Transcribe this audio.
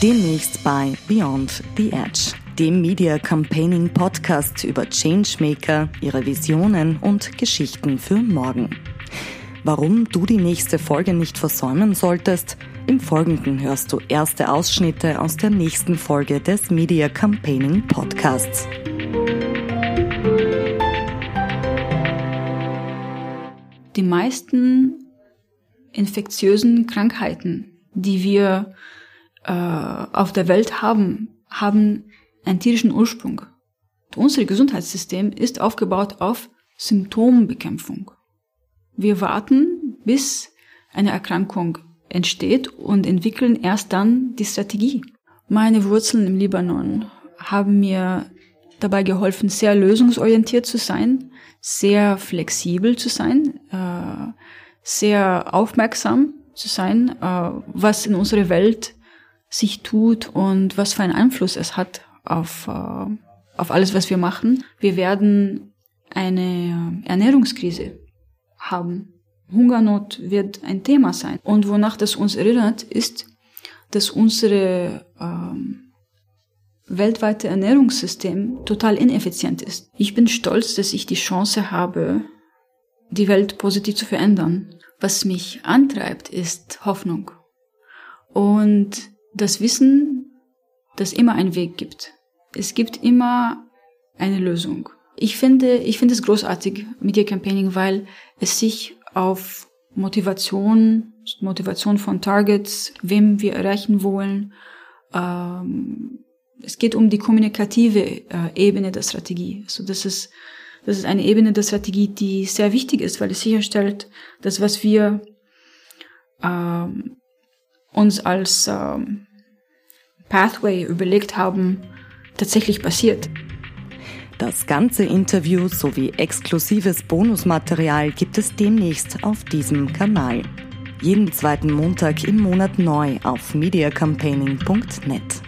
Demnächst bei Beyond the Edge, dem Media Campaigning Podcast über Changemaker, ihre Visionen und Geschichten für morgen. Warum du die nächste Folge nicht versäumen solltest, im Folgenden hörst du erste Ausschnitte aus der nächsten Folge des Media Campaigning Podcasts. Die meisten infektiösen Krankheiten, die wir äh, auf der Welt haben, haben einen tierischen Ursprung. Unser Gesundheitssystem ist aufgebaut auf Symptombekämpfung. Wir warten, bis eine Erkrankung entsteht und entwickeln erst dann die Strategie. Meine Wurzeln im Libanon haben mir dabei geholfen, sehr lösungsorientiert zu sein, sehr flexibel zu sein, äh, sehr aufmerksam zu sein, äh, was in unserer Welt sich tut und was für einen Einfluss es hat auf, äh, auf alles, was wir machen. Wir werden eine Ernährungskrise haben. Hungernot wird ein Thema sein. Und wonach das uns erinnert, ist, dass unsere ähm, weltweite Ernährungssystem total ineffizient ist. Ich bin stolz, dass ich die Chance habe, die Welt positiv zu verändern. Was mich antreibt, ist Hoffnung. Und das Wissen, dass immer einen Weg gibt. Es gibt immer eine Lösung. Ich finde, ich finde es großartig, Media Campaigning, weil es sich auf Motivation, Motivation von Targets, wem wir erreichen wollen. Ähm, es geht um die kommunikative äh, Ebene der Strategie. Also das ist, das ist eine Ebene der Strategie, die sehr wichtig ist, weil es sicherstellt, dass was wir ähm, uns als ähm, Pathway überlegt haben, tatsächlich passiert. Das ganze Interview sowie exklusives Bonusmaterial gibt es demnächst auf diesem Kanal. Jeden zweiten Montag im Monat neu auf mediacampaigning.net.